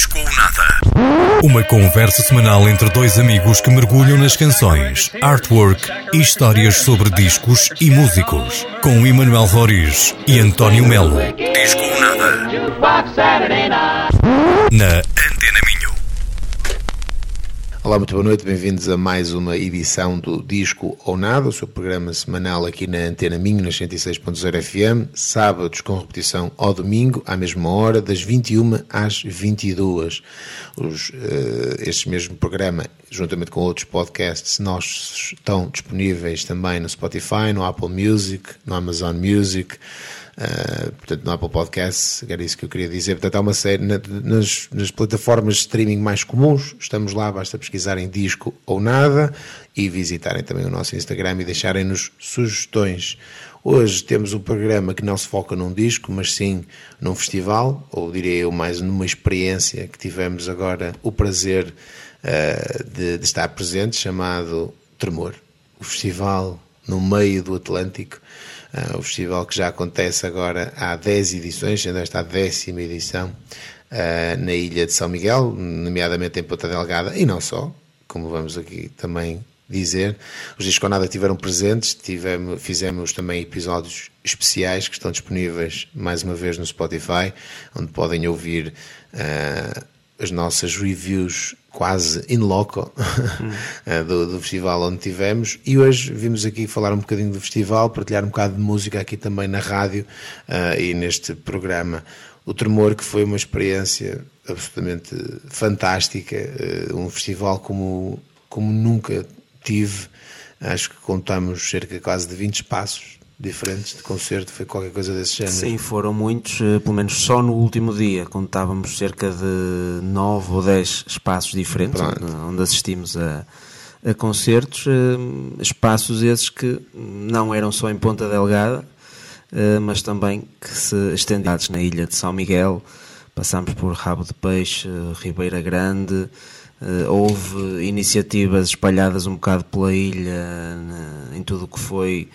Disco ou Nada. Uma conversa semanal entre dois amigos que mergulham nas canções, artwork e histórias sobre discos e músicos. Com Emanuel Roriz e António Melo. Disco ou Nada. Na Antena. Olá, muito boa noite, bem-vindos a mais uma edição do Disco ou Nada, o seu programa semanal aqui na Antena Minho, nas 106.0 FM, sábados com repetição ao domingo, à mesma hora, das 21 às 22. Os, uh, este mesmo programa, juntamente com outros podcasts, nós estão disponíveis também no Spotify, no Apple Music, no Amazon Music, Uh, portanto, no Apple Podcasts, era isso que eu queria dizer. Portanto, há uma série na, nas, nas, plataformas de streaming mais comuns, estamos lá, basta pesquisarem disco ou nada e visitarem também o nosso Instagram e deixarem-nos sugestões. Hoje temos um programa que não se foca num disco, mas sim num festival, ou diria eu mais numa experiência que tivemos agora o prazer uh, de, de estar presente, chamado Tremor. O festival no meio do Atlântico Uh, o festival que já acontece agora há 10 edições, sendo esta a décima edição, uh, na ilha de São Miguel, nomeadamente em Ponta Delgada, e não só, como vamos aqui também dizer. Os Disco Nada estiveram presentes, tivemos, fizemos também episódios especiais que estão disponíveis mais uma vez no Spotify, onde podem ouvir uh, as nossas reviews quase in loco hum. do, do, festival onde tivemos e hoje vimos aqui falar um bocadinho do festival, partilhar um bocado de música aqui também na rádio uh, e neste programa. O Tremor, que foi uma experiência absolutamente fantástica, uh, um festival como, como nunca tive. Acho que contamos cerca quase de 20 espaços diferentes de concerto, foi qualquer coisa desse género. Sim, foram muitos, eh, pelo menos só no último dia contávamos cerca de 9 ou 10 espaços diferentes onde, onde, assistimos a, a concertos, eh, espaços esses que não eram só em Ponta Delgada, eh, mas também que se estendiam na ilha de São Miguel, passámos por Rabo de Peixe, Ribeira Grande, houve iniciativas espalhadas um bocado pela ilha em tudo o que foi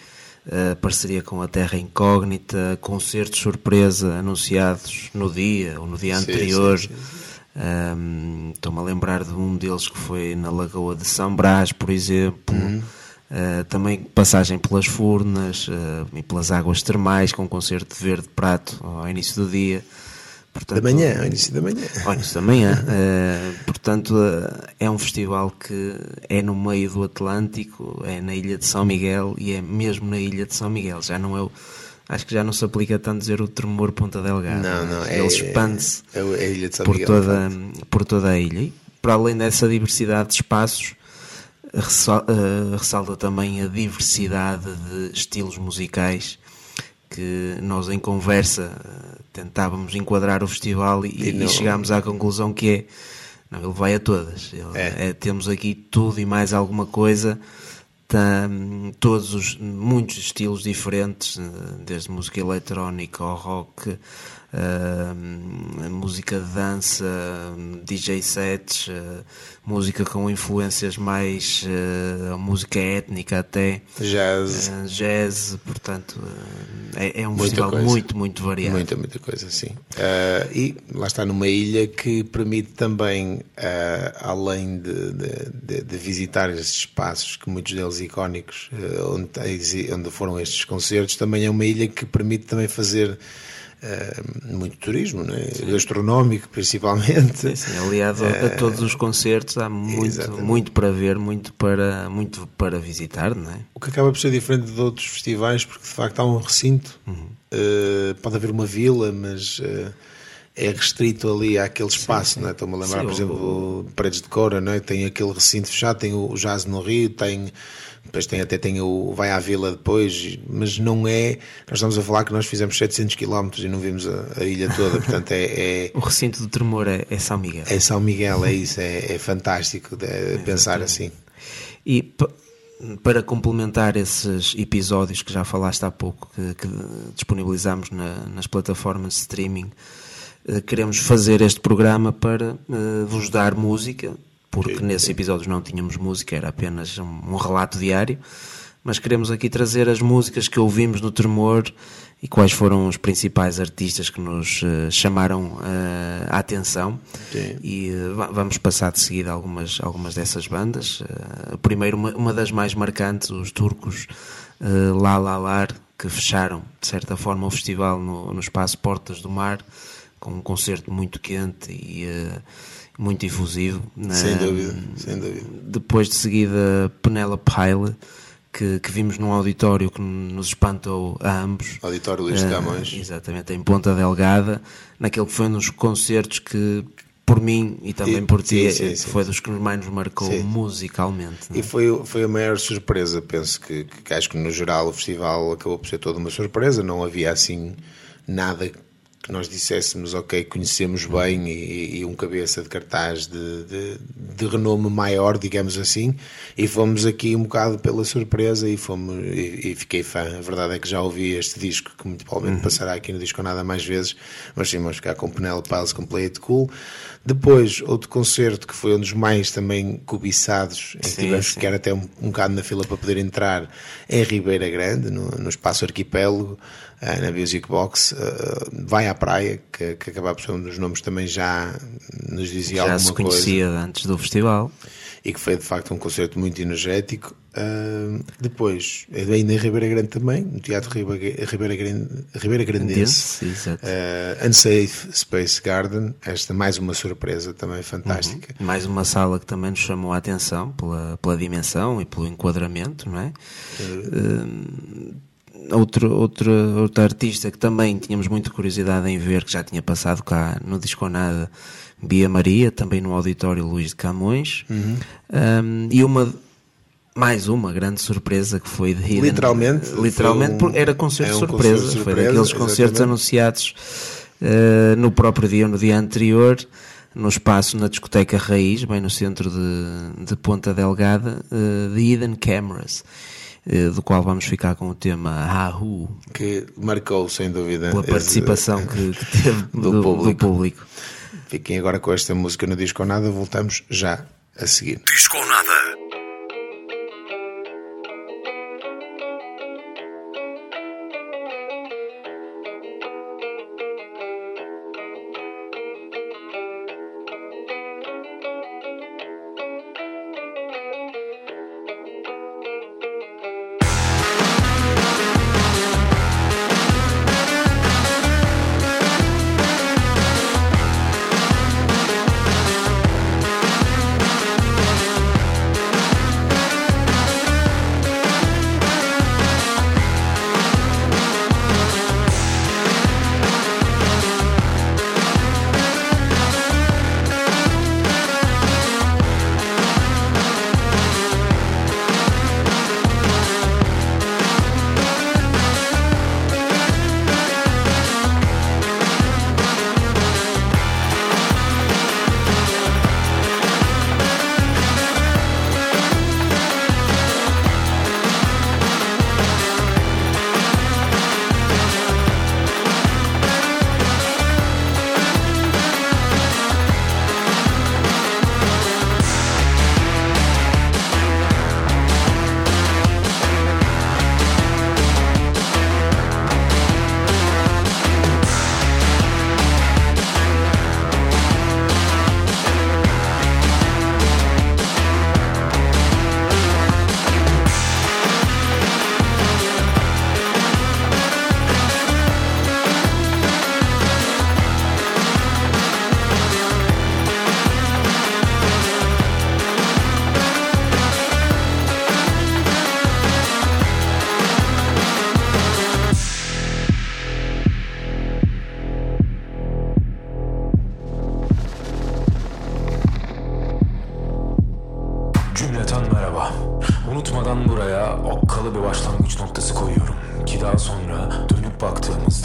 uh, parceria com a Terra Incógnita, concertos surpresa anunciados no dia ou no dia sim, anterior. Sim, sim. Um, Estou-me a lembrar de um deles que foi na Lagoa de São Brás, por exemplo. Uhum. Uh, também passagem pelas Furnas uh, e pelas águas termais, com um concerto de verde prato ao início do dia. Portanto, da manhã, ao início da manhã. Ao início da manhã. uh, portanto, uh, é um festival que é no meio do Atlântico, é na ilha de São Miguel e é mesmo na ilha de São Miguel. Já não é o, Acho que já não se aplica tanto dizer o tremor Ponta Delgada. Não, não. Ele é, expande-se é, é a ilha de São por, Miguel, toda, por toda a ilha. E para além dessa diversidade de espaços, uh, ressalta também a diversidade de estilos musicais que nós em conversa eh, tentávamos enquadrar o festival e, e, e chegámos à conclusão que é não, ele vai a todas. Ele, é. É, temos aqui tudo e mais alguma coisa, tá, todos os muitos estilos diferentes, eh, desde música eletrónica ao rock, uh, música de dança, DJ sets, uh, música com influências mais uh, música étnica até jazz, jazz portanto é, é, um muita festival coisa. muito muito variado. Muita muita coisa, sim. e lá está numa ilha que permite também, além de, de, de, visitar estes espaços que muitos deles icónicos, onde, onde foram estes concertos, também é uma ilha que permite também fazer Uh, muito turismo, né? gastronómico principalmente. Sim, sim. Aliado uh, a eh, todos os concertos há muito, muito para ver, muito para, muito para visitar, não é? O que acaba por ser diferente de outros festivais, porque de facto há um recinto, uhum. uh, pode haver uma vila, mas é restrito ali àquele espaço, sim, sim. não é? Estou-me a lembrar, sim, por exemplo, o... Paredes de Cora, não é? tem aquele recinto fechado, tem o Jazz no Rio, tem depois tem, até tem o Vai à Vila depois, mas não é. Nós estamos a falar que nós fizemos 700 km e não vimos a, a ilha toda, portanto é, é. o recinto do tremor é, é, São Miguel. É São Miguel, é isso, é, é fantástico é, pensar assim. E para complementar esses episódios que já falaste há pouco, que, que disponibilizamos na, nas plataformas de streaming, eh, queremos fazer este programa para uh, vos dar música porque nesses episódios não tínhamos música, era apenas um, relato diário. Mas queremos aqui trazer as músicas que ouvimos no Tremor e quais foram os principais artistas que nos uh, chamaram uh, a atenção Sim. e uh, vamos passar de seguida algumas, algumas dessas bandas. Primeiro, uma, uma, das mais marcantes, os turcos uh, La La Lar, que fecharam de certa forma o festival no, no espaço Portas do Mar, com um concerto muito quente e muito efusivo. Sem dúvida, sem dúvida. Depois de seguida, Penelope Pyle que, que, vimos num auditório que nos espantou a ambos. Auditório Luís de Camões. Uh, exatamente, em Ponta Delgada, naquele que foi um dos concertos que, por mim e também e, por ti, sim, sim, foi sim. dos que mais nos marcou musicalmente. É? E foi, foi a maior surpresa, penso que, que acho que no geral o festival acabou por ser toda uma surpresa, não havia assim nada que nós disséssemos, ok, conhecemos bem e, e um cabeça de cartaz de, de, de, renome maior, digamos assim, e fomos aqui um bocado pela surpresa e, fomos, e, e fiquei fã. A verdade é que já ouvi este disco, que muito provavelmente uhum. passará aqui no disco nada mais vezes, mas sim, vamos ficar com Penelope Piles com Play It Cool. Depois, outro concerto que foi um dos mais também cobiçados, em que tivemos que ficar até um, um bocado na fila para poder entrar, em Ribeira Grande, no, no Espaço Arquipélago, na Music Box. Uh, vai à praia, que, que acaba por ser um dos nomes também já nos dizia já alguma coisa. Já se conhecia coisa. antes do festival e que foi de facto um concerto muito energético. Uh, depois, ainda em Ribeira Grande também, no Teatro Ribeira, Grande, Ribeira Grandense, uh, Unsafe Space Garden, esta mais uma surpresa também fantástica. Uhum. Mais uma sala que também nos chamou a atenção pela, pela dimensão e pelo enquadramento, não é? Uh, outro, outro, outro artista que também tínhamos muita curiosidade em ver, que já tinha passado cá no Disco Nada, Bia Maria, também no Auditório Luís de Camões, uhum. um, e uma mais uma grande surpresa que foi de Hidden. Literalmente, literalmente um, era concerto é um surpresa, concerto foi daqueles exatamente. concertos anunciados uh, no próprio dia ou no dia anterior, no espaço na discoteca Raiz, bem no centro de, de Ponta Delgada, uh, de Hidden Cameras. Uh, do qual vamos ficar com o tema Ahu. Que marcou, sem dúvida, pela participação esse... que, que, teve do, do, público. do público. Fiquem agora com esta música no Disco Nada, voltamos já a seguir. Disco Nada.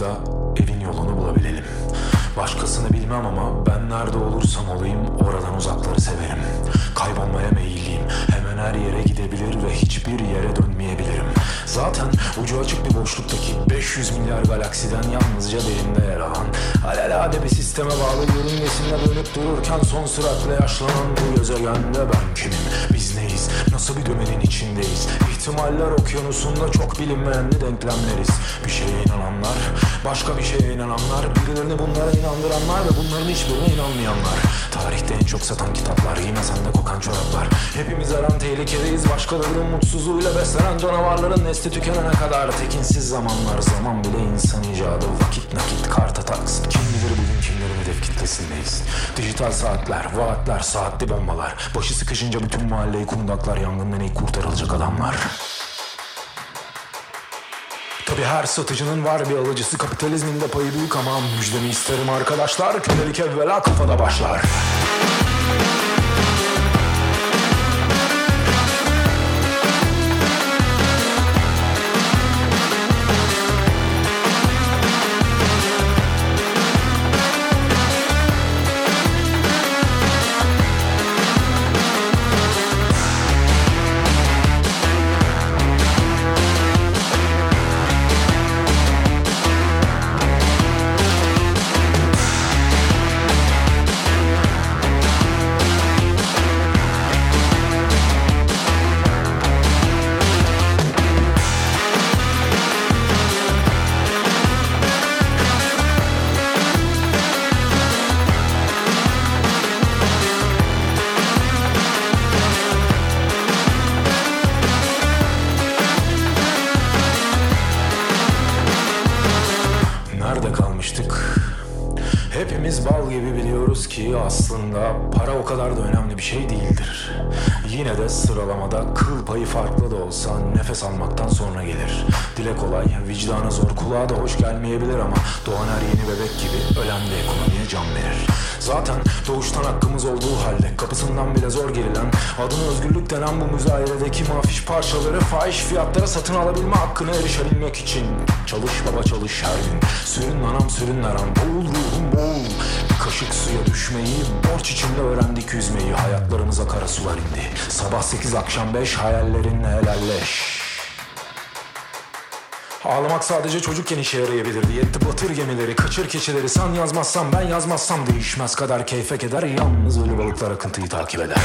baktığımızda evin yolunu bulabilelim. Başkasını bilmem ama ben nerede olursam olayım oradan uzakları severim. Kaybolmaya meyilliyim. Hemen her yere gidebilir ve hiçbir yere dönmeyebilirim. Zaten ucu açık bir boşluktaki 500 milyar galaksiden yalnızca birinde yer alan alelade bir sisteme bağlı yörüngesinde dönüp dururken son süratle yaşlanan bu gezegende ben kimim? Biz neyiz? Nasıl bir dönemin içindeyiz? İhtimaller okyanusunda çok bilinmeyenli denklemleriz. Bir şeye inananlar, başka bir şeye inananlar Birilerini bunlara inandıranlar ve bunların hiçbirine inanmayanlar. Tarihte en çok satan kitaplar, yine sende kokan çoraplar. Hepimiz her an tehlikedeyiz, başkalarının mutsuzluğuyla beslenen canavarların nesli tükenene kadar. Tekinsiz zamanlar, zaman bile insan icadı. Vakit nakit, karta taksit, kim hedef kitlesindeyiz. Dijital saatler, vaatler, saatli bombalar. Başı sıkışınca bütün mahalleyi kundaklar Yangından ilk kurtarılacak adamlar. Tabi her satıcının var bir alıcısı. Kapitalizmin de payı büyük ama müjdemi isterim arkadaşlar. Kölelik evvela kafada başlar denen bu müzayeredeki mafiş parçaları fahiş fiyatlara satın alabilme hakkına erişebilmek için. Çalış baba çalış her gün. Sürün anam sürün aram boğul ruhum boğul. Bir kaşık suya düşmeyi borç içinde öğrendik yüzmeyi. Hayatlarımıza kara sular indi. Sabah 8 akşam 5 hayallerinle helalleş. Ağlamak sadece çocukken işe yarayabilirdi Yetti batır gemileri, kaçır keçileri. Sen yazmazsan ben yazmazsam değişmez. Kadar keyfe keder Yalnız ölü balıklar akıntıyı takip eder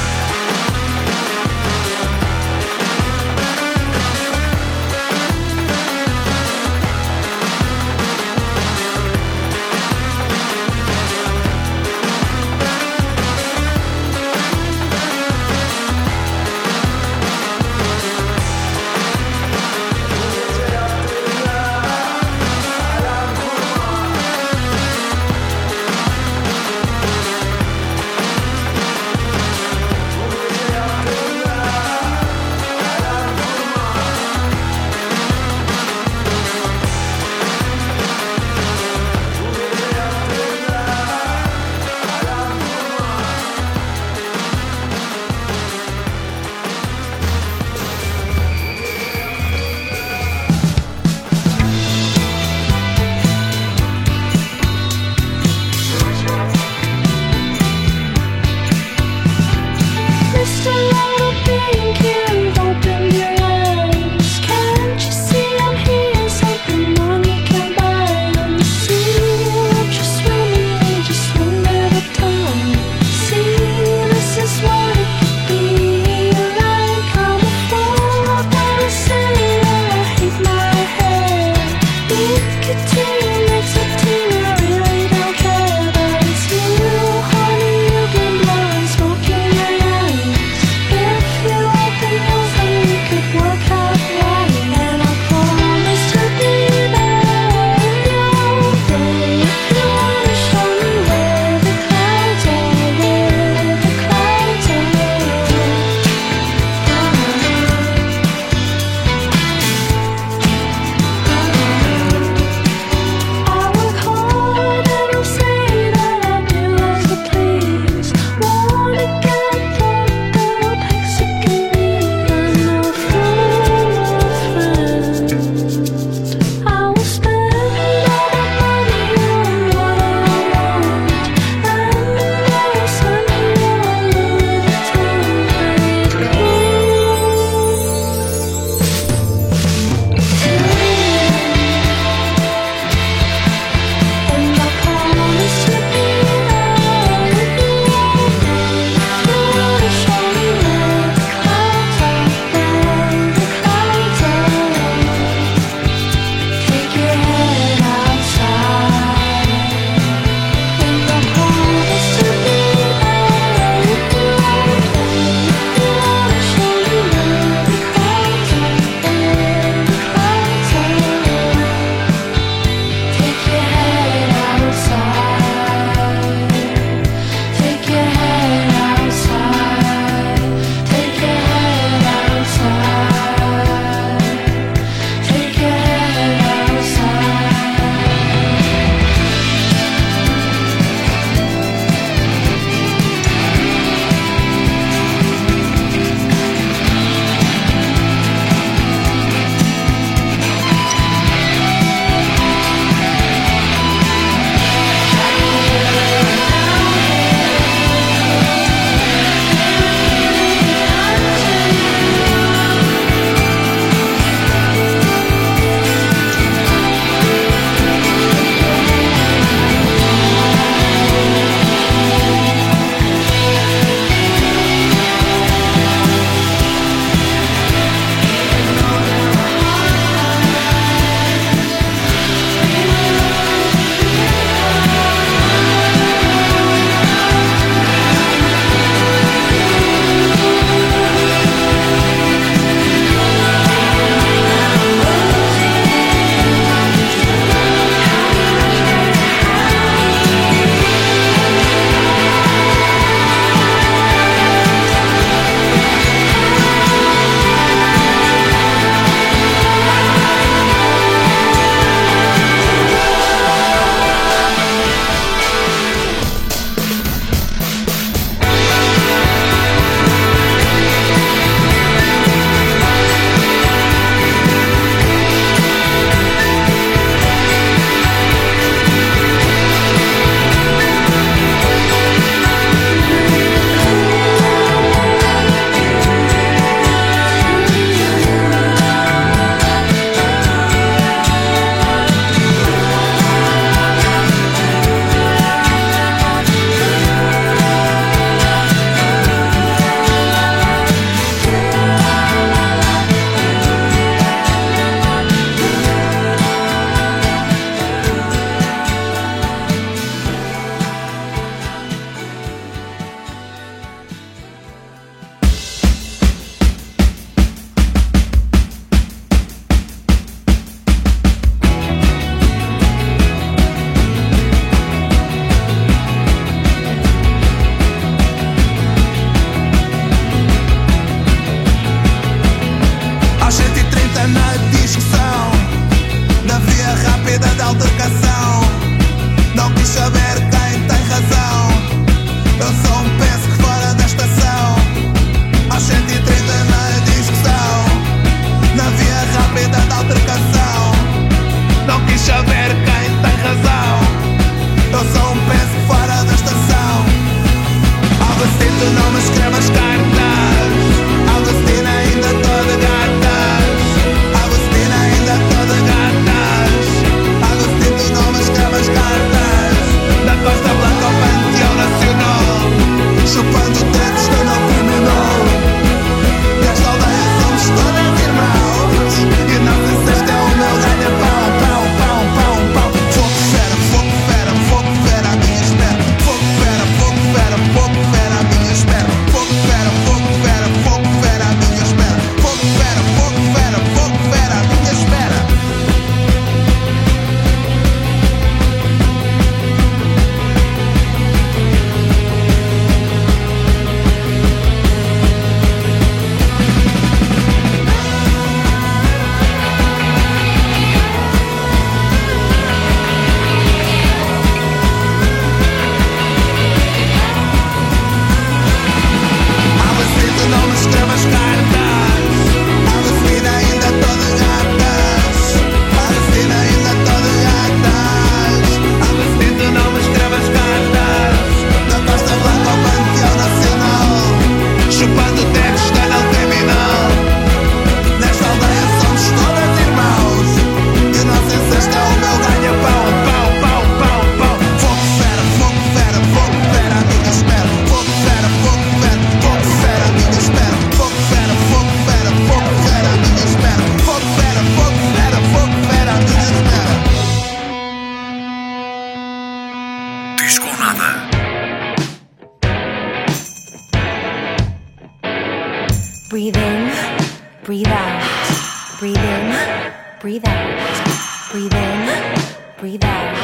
Breathe in, breathe out. Breathe in, breathe out.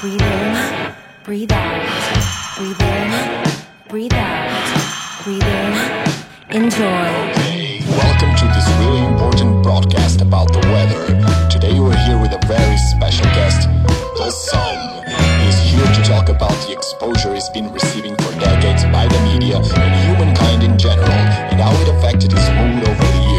Breathe in, breathe out. Breathe in, breathe out. Breathe in. Enjoy. Hey, welcome to this really important broadcast about the weather. Today we're here with a very special guest, The Sun. He's here to talk about the exposure he's been receiving for decades by the media and humankind in general and how it affected his mood over the years.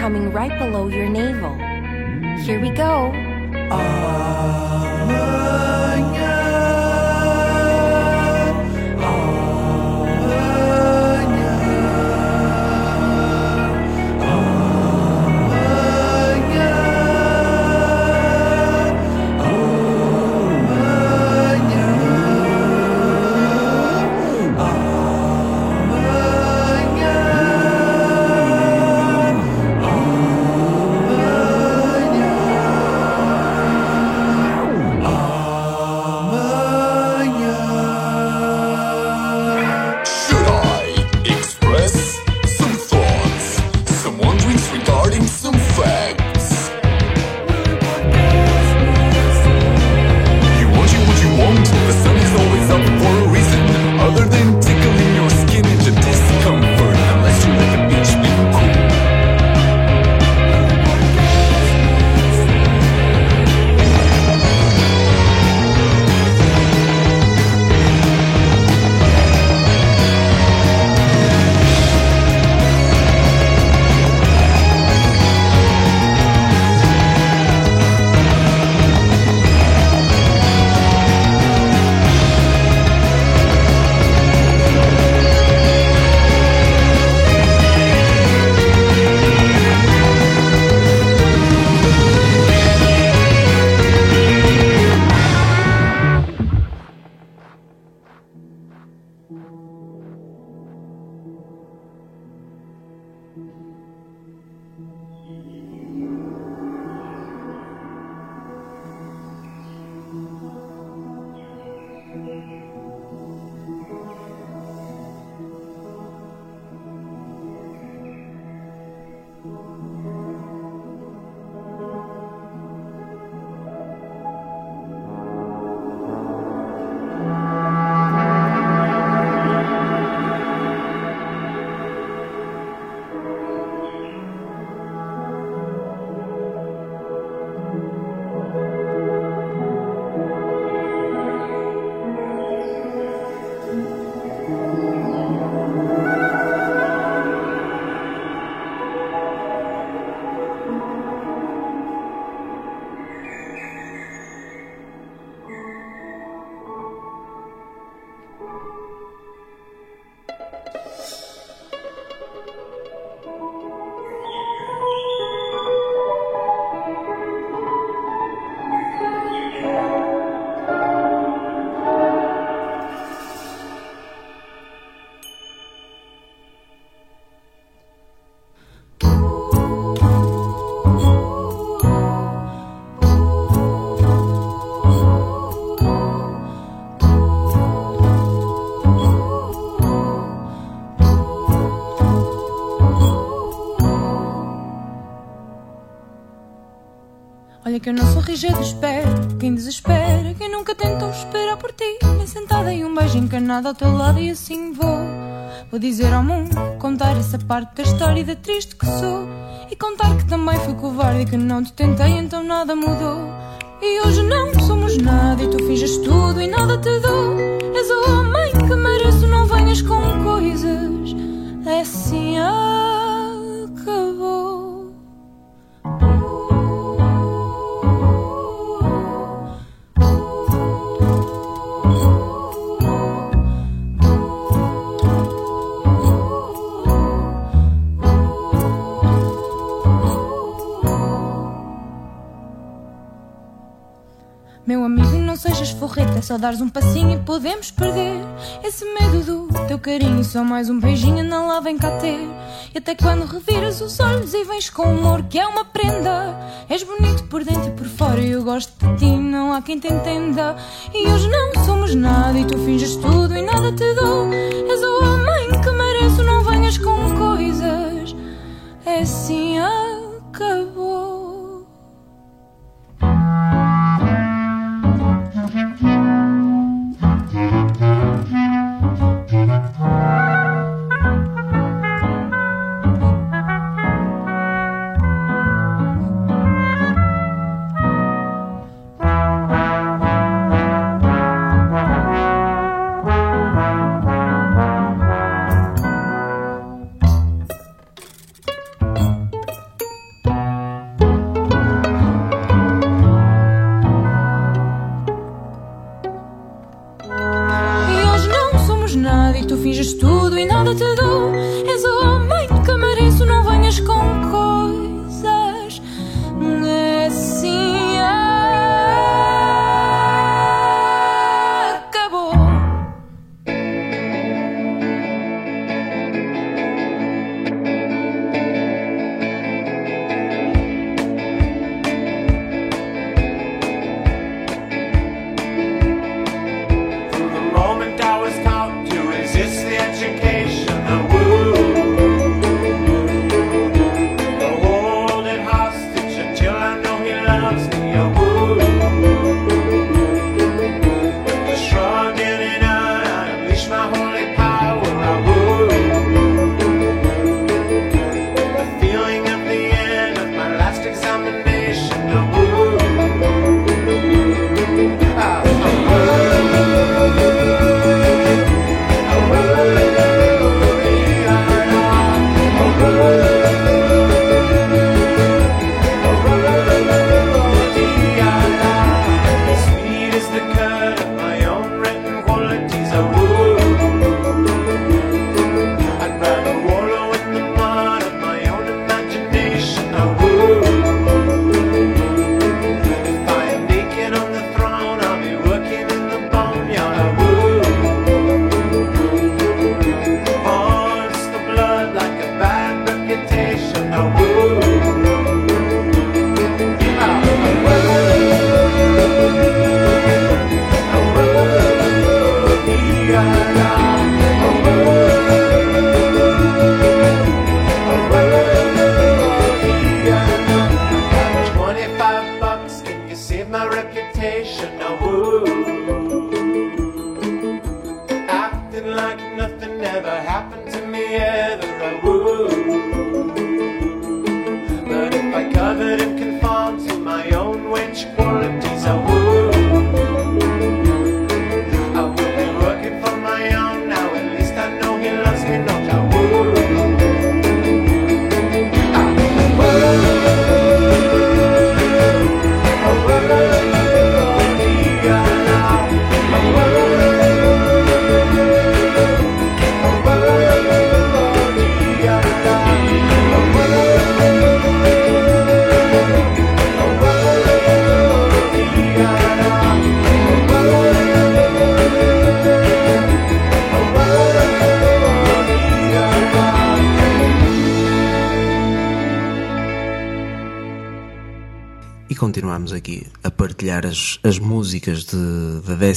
coming right below your navel. Here we go. Eu não sou rija de espera, quem desespera, quem nunca tentou esperar por ti. Nem sentada em um beijo encanado ao teu lado e assim vou. Vou dizer ao mundo, contar essa parte da história da triste que sou. E contar que também fui covarde e que não te tentei, então nada mudou. E hoje não somos nada e tu finges tudo e nada te dou. És o homem que mereço, não venhas com coisas. Assim, acabou. Sejas forreta, só dares um passinho e podemos perder esse medo do teu carinho. Só mais um beijinho, não lá vem cá ter. E até quando reviras os olhos e vens com humor, que é uma prenda. És bonito por dentro e por fora, e eu gosto de ti, não há quem te entenda. E hoje não somos nada, e tu finges tudo e nada te dou. És o homem que mereço, não venhas com coisas. É assim, acabou.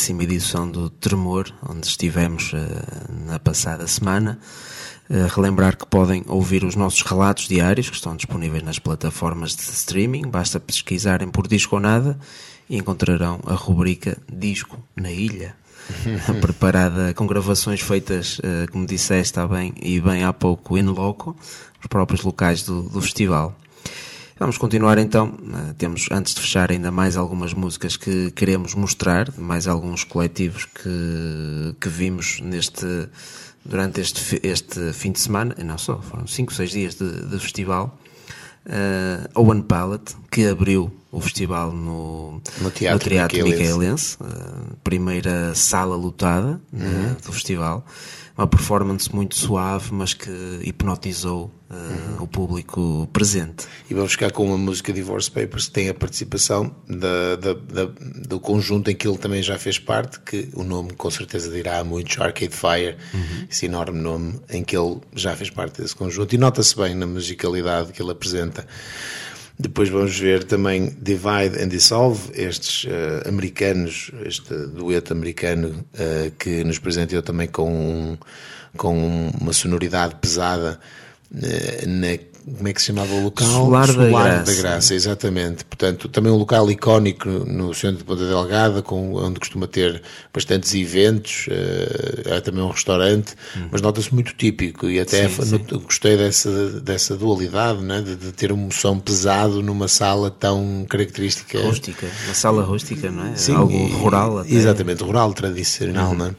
Décima edição do Tremor, onde estivemos uh, na passada semana. Uh, relembrar que podem ouvir os nossos relatos diários que estão disponíveis nas plataformas de streaming. Basta pesquisarem por Disco ou Nada e encontrarão a rubrica Disco na Ilha. preparada com gravações feitas, uh, como disseste, está bem, e bem há pouco, in loco, os próprios locais do, do festival. Vamos continuar então. Uh, temos, antes de fechar, ainda mais algumas músicas que queremos mostrar, mais alguns coletivos que, que vimos neste, durante este, este fim de semana, e não só, foram 5, 6 dias de, de festival. Uh, Owen Pallet, que abriu o festival no, no Teatro, no teatro Micaelense, uh, primeira sala lotada uhum. uh, do festival uma performance muito suave, mas que hipnotizou uh, uhum. o público presente. E vamos ficar com uma música Divorce Papers que tem a participação da, da, da, do conjunto em que ele também já fez parte, que o nome com certeza dirá a muitos, Arcade Fire, uhum. esse enorme nome em que ele já fez parte desse conjunto. E nota-se bem na musicalidade que ele apresenta. Depois vamos ver também Divide and Dissolve, estes uh, americanos, este dueto americano uh, que nos presenteou também com, um, com uma sonoridade pesada uh, na como é que se chamava o local? Solar, Solar da, Graça. da Graça. exatamente. Portanto, também um local icónico no centro de Ponta Delgada, com, onde costuma ter bastantes eventos, uh, também um restaurante, hum. mas nota-se muito típico e até sim, sim. gostei dessa, dessa dualidade, né? de, de, ter um som pesado numa sala tão característica. Rústica, uma sala rústica, não é? Sim, Algo rural até. Exatamente, rural, tradicional, uhum. não é?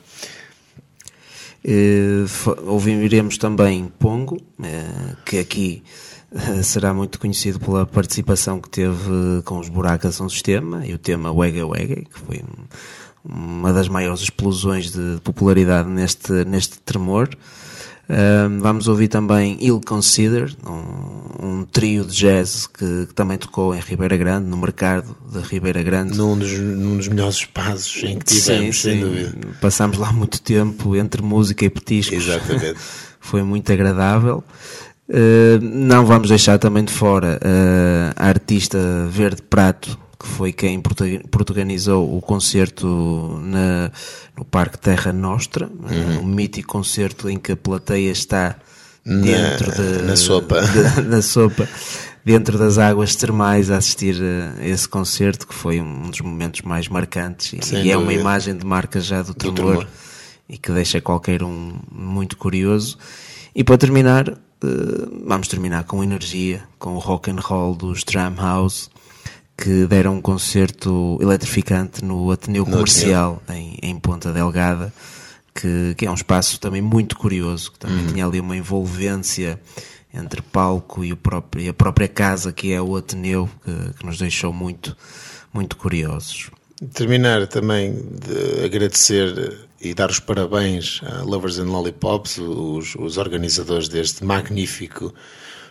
Uh, ouviremos também Pongo, uh, que aqui uh, será muito conhecido pela participação que teve com os Buracas um Sistema e o tema Wega Wega, que foi uma das maiores explosões de popularidade neste, neste tremor vamos ouvir também Ill Consider, um, um trio de jazz que, que, também tocou em Ribeira Grande, no mercado de Ribeira Grande. Num dos, num dos melhores espaços em que tivemos, sim, sem sim. dúvida. Passámos lá muito tempo entre música e petiscos. Exatamente. Foi muito agradável. Uh, não vamos deixar também de fora uh, a artista Verde Prato, que foi quem protagonizou o concerto na, no Parque Terra Nostra, uhum. um mítico concerto em que a plateia está dentro na, de, na sopa. De, na sopa, dentro das águas termais a assistir a esse concerto, que foi um dos momentos mais marcantes e, e é uma imagem de marca já do tremor, do tremor, e que deixa qualquer um muito curioso. E para terminar, eh, vamos terminar com energia, com o rock and roll dos Tram House que deram um concerto eletrificante no Ateneu Comercial em, em, Ponta Delgada, que, que, é um espaço também muito curioso, que também uhum. tinha ali uma envolvência entre palco e, o próprio, e a própria casa que é o Ateneu, que, que nos deixou muito, muito curiosos. Terminar também de agradecer e dar os parabéns a Lovers and Lollipops, os, os organizadores deste magnífico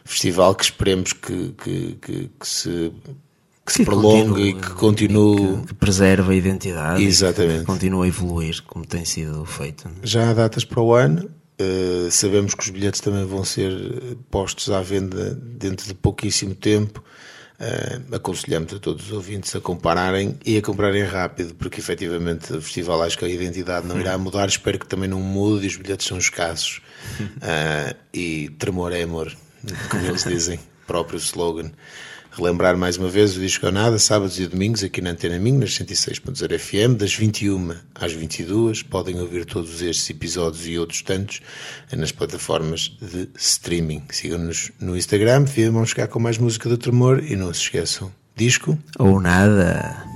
festival que esperemos que, que, que, que se que se prolongue e que continue. Que, que preserve a identidade. Exatamente. Que continue a evoluir, como tem sido feito. Já há datas para o ano. Uh, sabemos que os bilhetes também vão ser postos à venda dentro de pouquíssimo tempo. Uh, aconselhamos a todos os ouvintes a compararem e a comprarem rápido, porque efetivamente o festival acho que a identidade não irá mudar. Espero que também não mude e os bilhetes são escassos. Uh, e tremor é amor, como eles dizem, próprio slogan. Relembrar mais uma vez o Disco Nada, sábados e domingos aqui na Antena Minho, nas 106.0 FM, das 21 às 22. Podem ouvir todos estes episódios e outros tantos nas plataformas de streaming. Sigam-nos no Instagram, vamos ficar com mais música do Tremor e não se esqueçam, disco ou nada.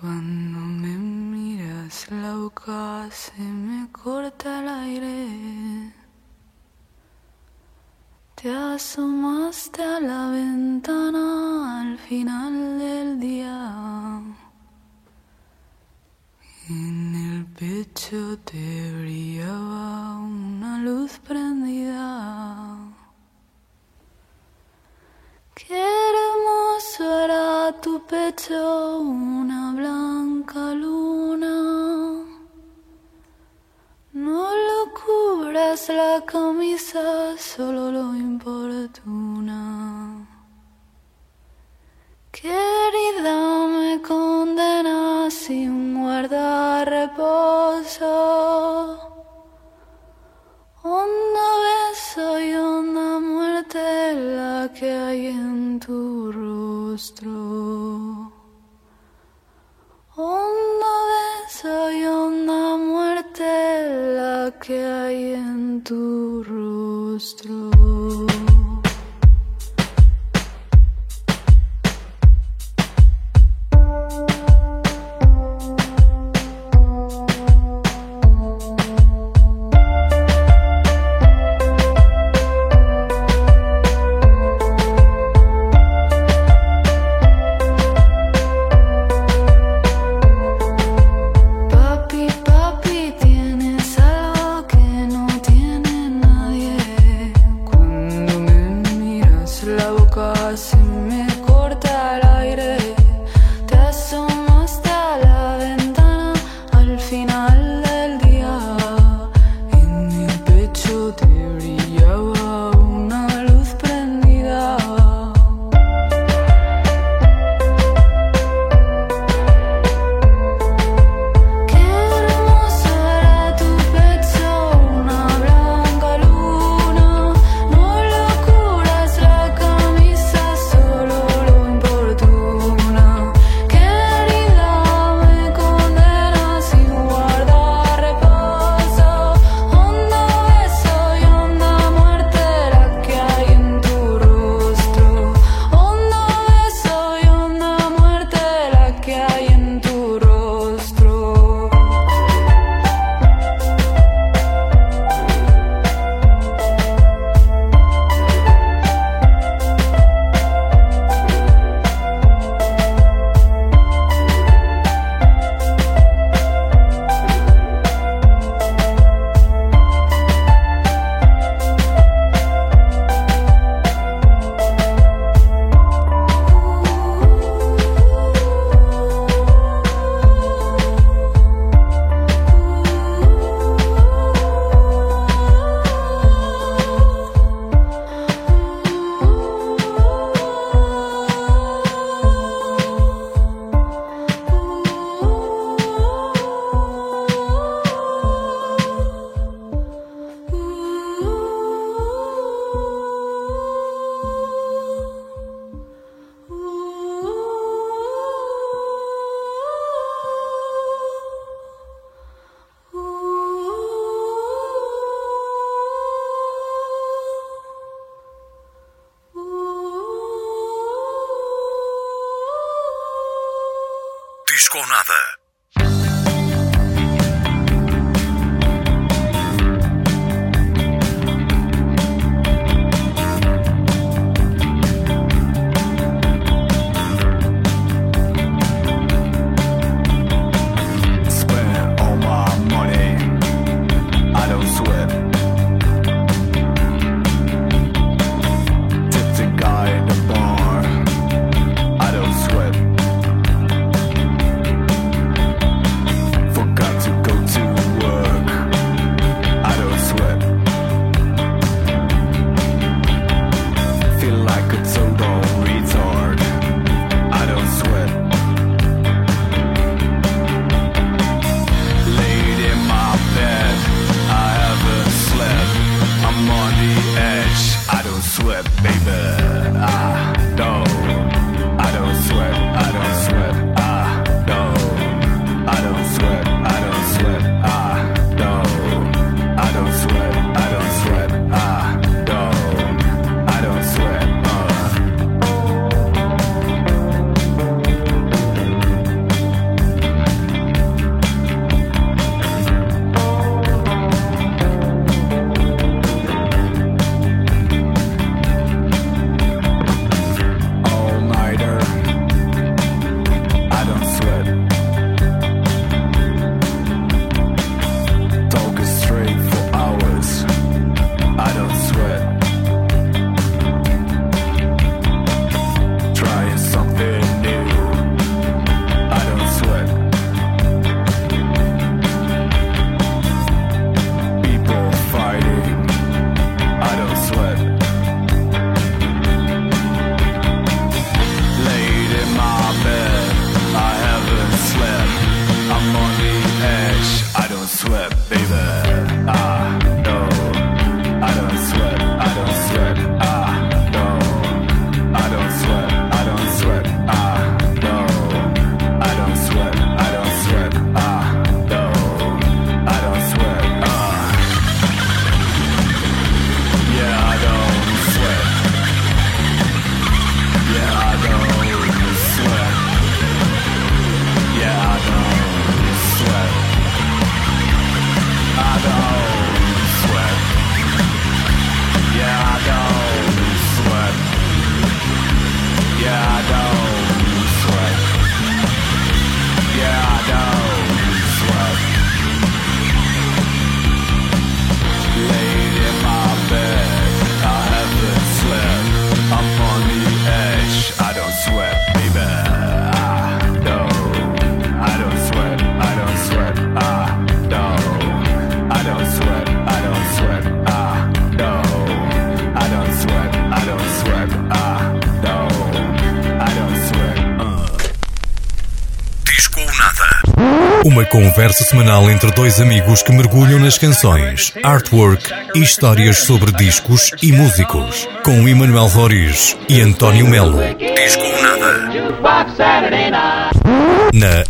Cuando me miras la boca se me corta el aire. Te asomaste a la ventana al final del día. En el pecho te brillaba una luz prendida. Pecho, una blanca luna. No lo cubras la camisa, solo lo importuna. Querida, me condena sin guardar reposo. Honda beso y honda muerte la que hay en tu rostro. Honda beso y honda muerte la que hay en tu rostro. com nada. Conversa semanal entre dois amigos que mergulham nas canções, artwork e histórias sobre discos e músicos. Com Emanuel Roriz e António Melo. Disco nada. Na